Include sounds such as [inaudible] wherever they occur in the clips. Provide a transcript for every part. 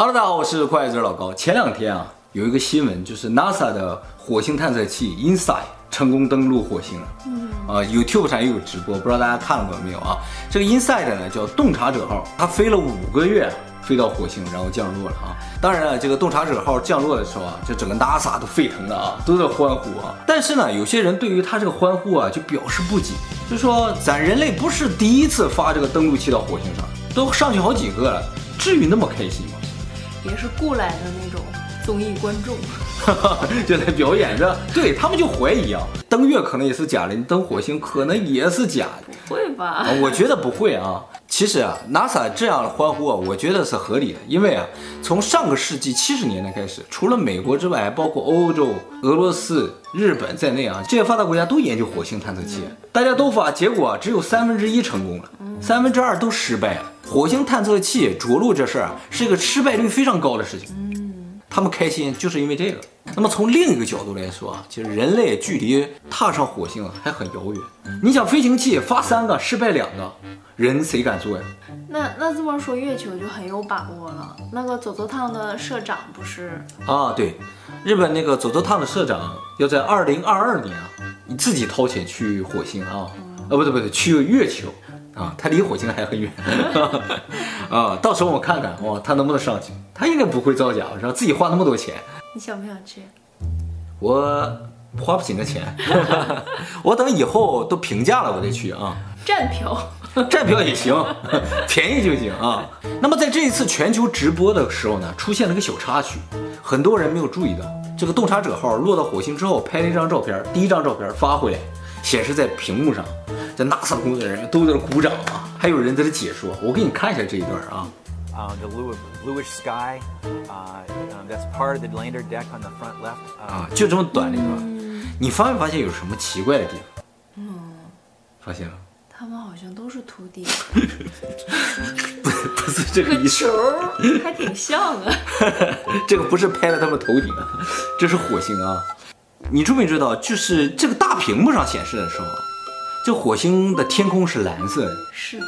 Hello，大家好，我是快子老高。前两天啊，有一个新闻，就是 NASA 的火星探测器 InSight 成功登陆火星了。嗯啊，YouTube 上也有直播，不知道大家看了过没有啊？这个 InSight 呢叫洞察者号，它飞了五个月，飞到火星，然后降落了啊。当然了，这个洞察者号降落的时候啊，这整个 NASA 都沸腾了啊，都在欢呼啊。但是呢，有些人对于他这个欢呼啊，就表示不解，就说咱人类不是第一次发这个登陆器到火星上，都上去好几个了，至于那么开心吗？也是雇来的那种综艺观众，[laughs] 就在表演着。对他们就怀疑啊，登月可能也是假的，你登火星可能也是假的。不会吧？我觉得不会啊。其实啊，NASA 这样的欢呼啊，我觉得是合理的，因为啊，从上个世纪七十年代开始，除了美国之外，包括欧洲、俄罗斯、日本在内啊，这些发达国家都研究火星探测器，大家都发，结果只有三分之一成功了，三分之二都失败了。火星探测器着陆这事儿啊，是一个失败率非常高的事情。嗯，他们开心就是因为这个。那么从另一个角度来说啊，其实人类距离踏上火星还很遥远。你想飞行器发三个失败两个，人谁敢做呀？那那这么说，月球就很有把握了。那个走走烫的社长不是？啊，对，日本那个走走烫的社长要在二零二二年啊，你自己掏钱去火星啊，啊不对不对，去月球。啊，他离火星还很远，[laughs] [laughs] [laughs] 啊，到时候我看看哇，他能不能上去？他应该不会造假，是吧？自己花那么多钱，你想不想去？我花不起那钱，[laughs] 我等以后都平价了我再去啊。站票，[laughs] 站票也行，[laughs] 便宜就行啊。那么在这一次全球直播的时候呢，出现了个小插曲，很多人没有注意到，这个洞察者号落到火星之后拍了一张照片，第一张照片发回来，显示在屏幕上。在 NASA 工作人员都在那鼓掌啊，还有人在这解说。我给你看一下这一段啊。啊，the bluish sky，啊，that's part of the lander deck on the front left。啊，就这么短的一段。你发没发现有什么奇怪的地方？嗯，发现了。他们好像都是秃顶。[laughs] 不，不是这个意思。球还挺像啊。[laughs] 这个不是拍了他们头顶，这是火星啊。你知没知道，就是这个大屏幕上显示的时候。这火星的天空是蓝色的，是的，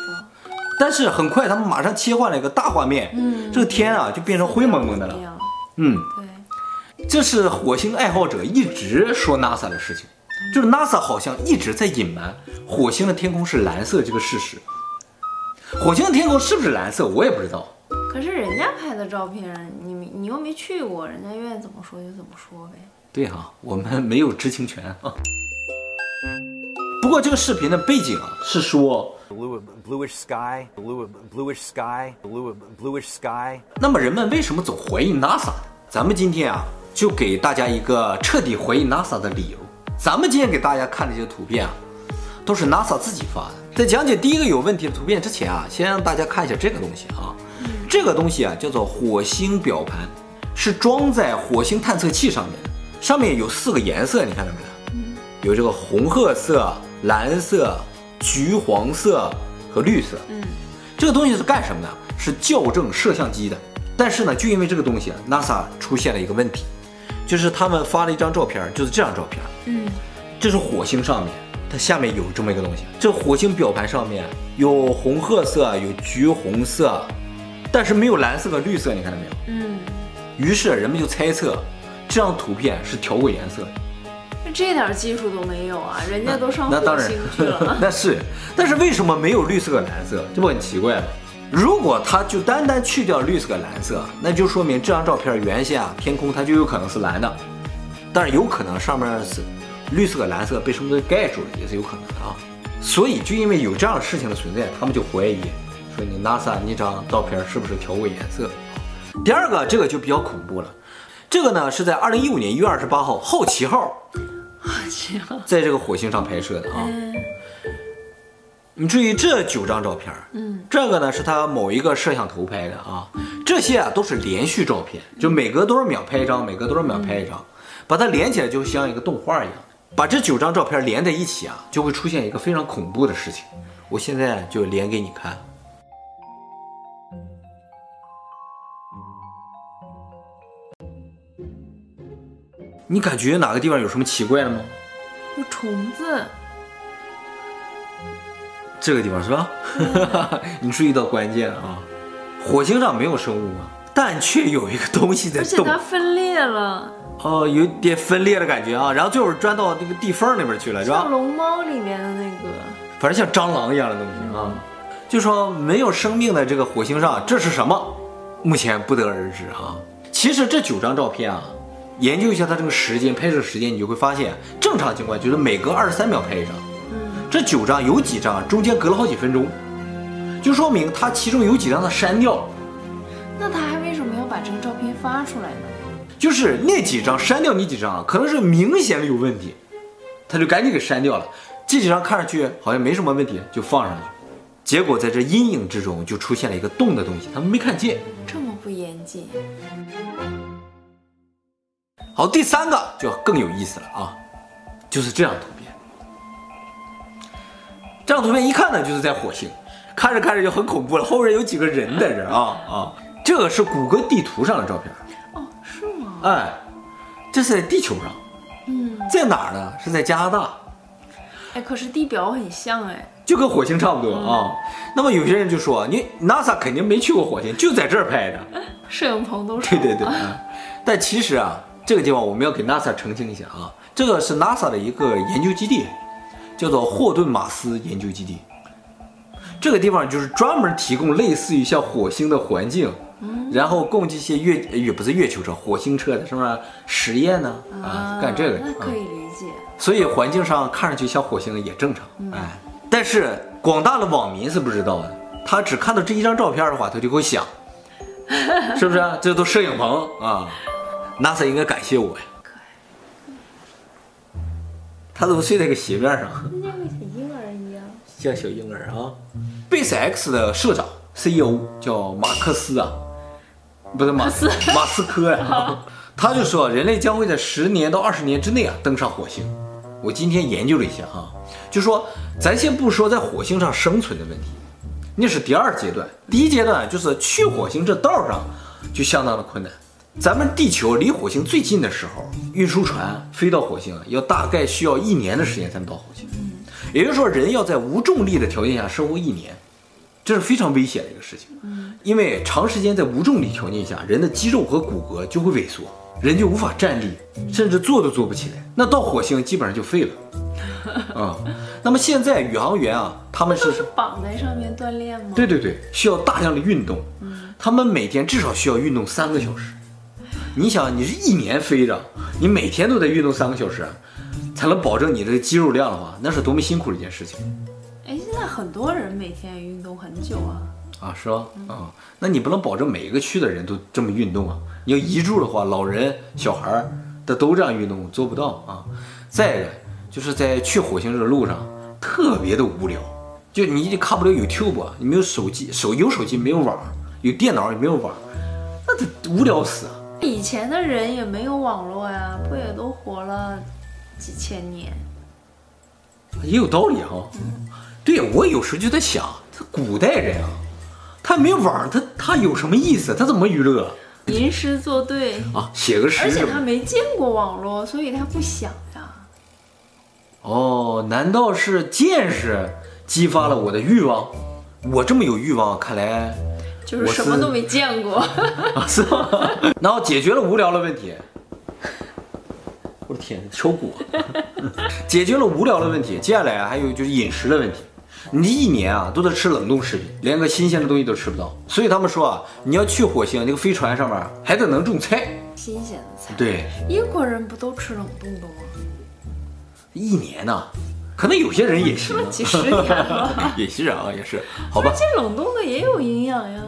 但是很快他们马上切换了一个大画面，嗯，这个天啊就变成灰蒙蒙的了，嗯，对，这是火星爱好者一直说 NASA 的事情，就是 NASA 好像一直在隐瞒火星的天空是蓝色这个事实。火星的天空是不是蓝色，我也不知道。可是人家拍的照片，你你又没去过，人家愿意怎么说就怎么说呗。对哈，我们没有知情权啊。[laughs] 不过这个视频的背景啊，是说 bluish sky blue bluish sky blue bluish sky。那么人们为什么总怀疑 NASA？咱们今天啊，就给大家一个彻底怀疑 NASA 的理由。咱们今天给大家看的这些图片啊，都是 NASA 自己发的。在讲解第一个有问题的图片之前啊，先让大家看一下这个东西啊。这个东西啊叫做火星表盘，是装在火星探测器上面的，上面有四个颜色，你看到没有？有这个红褐色。蓝色、橘黄色和绿色，嗯，这个东西是干什么的？是校正摄像机的。但是呢，就因为这个东西啊，NASA 出现了一个问题，就是他们发了一张照片，就是这张照片，嗯，这是火星上面，它下面有这么一个东西。这火星表盘上面有红褐色，有橘红色，但是没有蓝色和绿色，你看到没有？嗯。于是人们就猜测，这张图片是调过颜色的。这点技术都没有啊，人家都上火星去了。那，[laughs] 那是，但是为什么没有绿色和蓝色？这不很奇怪吗？如果它就单单去掉绿色和蓝色，那就说明这张照片原先啊天空它就有可能是蓝的，但是有可能上面是绿色和蓝色被什么东西盖住了，也是有可能的啊。所以就因为有这样的事情的存在，他们就怀疑说你 NASA 那张照片是不是调过颜色？第二个这个就比较恐怖了，这个呢是在二零一五年一月二十八号好奇号。在这个火星上拍摄的啊，你注意这九张照片，嗯，这个呢是他某一个摄像头拍的啊，这些啊都是连续照片，就每隔多少秒拍一张，每隔多少秒拍一张，把它连起来就像一个动画一样，把这九张照片连在一起啊，就会出现一个非常恐怖的事情，我现在就连给你看。你感觉哪个地方有什么奇怪的吗？有虫子。这个地方是吧？嗯、[laughs] 你注意到关键了啊！火星上没有生物啊？但却有一个东西在动。而且它分裂了，哦，有点分裂的感觉啊，然后最后钻到那个地缝那边去了，是吧像？龙猫里面的那个。反正像蟑螂一样的东西啊。就说没有生命的这个火星上，这是什么？目前不得而知啊。其实这九张照片啊，研究一下它这个时间拍摄时间，你就会发现，正常情况就是每隔二十三秒拍一张。这九张有几张中间隔了好几分钟，就说明它其中有几张它删掉了。那他还为什么要把这个照片发出来呢？就是那几张删掉，你几张可能是明显的有问题，他就赶紧给删掉了。这几张看上去好像没什么问题，就放上去。结果在这阴影之中就出现了一个动的东西，他们没看见。这么不严谨。好，第三个就更有意思了啊，就是这张图片。这张图片一看呢，就是在火星，看着看着就很恐怖了。后边有几个人在这儿啊啊，这个是谷歌地图上的照片。哦，是吗？哎，这是在地球上。嗯，在哪儿呢？是在加拿大。哎，可是地表很像哎，就跟火星差不多啊。那么有些人就说，你 NASA 肯定没去过火星，就在这儿拍的。[laughs] 摄影棚都是。对对对。[laughs] 但其实啊，这个地方我们要给 NASA 澄清一下啊，这个是 NASA 的一个研究基地，叫做霍顿马斯研究基地。这个地方就是专门提供类似于像火星的环境，然后供这些月也不是月球车、火星车的是不是实验呢啊，干这个。那可以理解。所以环境上看上去像火星也正常，哎，但是广大的网民是不知道的，他只看到这一张照片的话，他就会想，是不是？这都摄影棚啊，NASA 应该感谢我呀。可爱。他怎么睡在个鞋面上？像个小婴儿一样。像小婴儿啊。SpaceX 的社长 CEO 叫马克思啊，不是马斯马斯克呀，[laughs] 他就说人类将会在十年到二十年之内啊登上火星。我今天研究了一下哈，就说咱先不说在火星上生存的问题，那是第二阶段。第一阶段就是去火星这道上就相当的困难。咱们地球离火星最近的时候，运输船飞到火星要大概需要一年的时间才能到火星。也就是说，人要在无重力的条件下生活一年，这是非常危险的一个事情。因为长时间在无重力条件下，人的肌肉和骨骼就会萎缩。人就无法站立，甚至坐都坐不起来。那到火星基本上就废了。[laughs] 啊、嗯，那么现在宇航员啊，他们是是绑在上面锻炼吗？对对对，需要大量的运动。他们每天至少需要运动三个小时。你想，你是一年飞着，你每天都在运动三个小时，才能保证你这个肌肉量的话，那是多么辛苦的一件事情。哎，现在很多人每天运动很久啊。啊，是吧？啊，那你不能保证每一个区的人都这么运动啊。你要一住的话，老人、小孩儿的都这样运动，做不到啊。再一个，就是在去火星这个路上特别的无聊，就你也看不了 YouTube，你没有手机，手有手机没有网，有电脑也没有网，那得无聊死啊。以前的人也没有网络呀，不也都活了几千年？也有道理哈。对，我有时候就在想，这古代人啊。他没网，他他有什么意思？他怎么娱乐？吟诗作对啊，写个诗。而且他没见过网络，所以他不想呀。哦，难道是见识激发了我的欲望？我这么有欲望，看来就是什么都没见过。[laughs] 啊，是吗？[laughs] 然后解决了无聊的问题。我的天，抽骨！[laughs] 解决了无聊的问题，接下来还有就是饮食的问题。你一年啊都在吃冷冻食品，连个新鲜的东西都吃不到。所以他们说啊，你要去火星，那个飞船上面还得能种菜，新鲜的菜。对，英国人不都吃冷冻的吗？一年呢、啊，可能有些人也是。吃了几十年了。[laughs] 也是啊，也是。好吧。这冷冻的也有营养呀。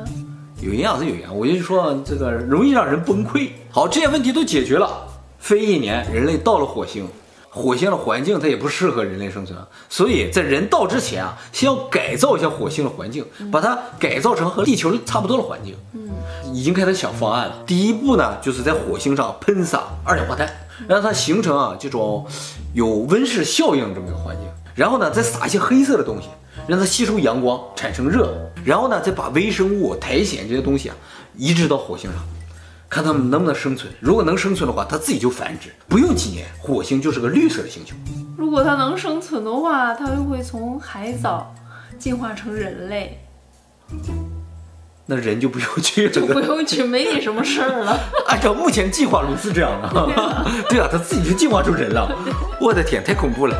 有营养是有营养，我就说这个容易让人崩溃。好，这些问题都解决了，飞一年，人类到了火星。火星的环境它也不适合人类生存，所以在人到之前啊，先要改造一下火星的环境，把它改造成和地球差不多的环境。嗯，已经开始想方案了。第一步呢，就是在火星上喷洒二氧化碳，让它形成啊这种有温室效应这么一个环境。然后呢，再撒一些黑色的东西，让它吸收阳光，产生热。然后呢，再把微生物、苔藓这些东西啊移植到火星上。看它们能不能生存，如果能生存的话，它自己就繁殖，不用几年，火星就是个绿色的星球。如果它能生存的话，它就会从海藻进化成人类。那人就不用去 [laughs] 就不了。用去，没你什么事儿了。[laughs] 按照目前计划如是这样的，[laughs] 对啊，他自己就进化出人了，我的天，太恐怖了。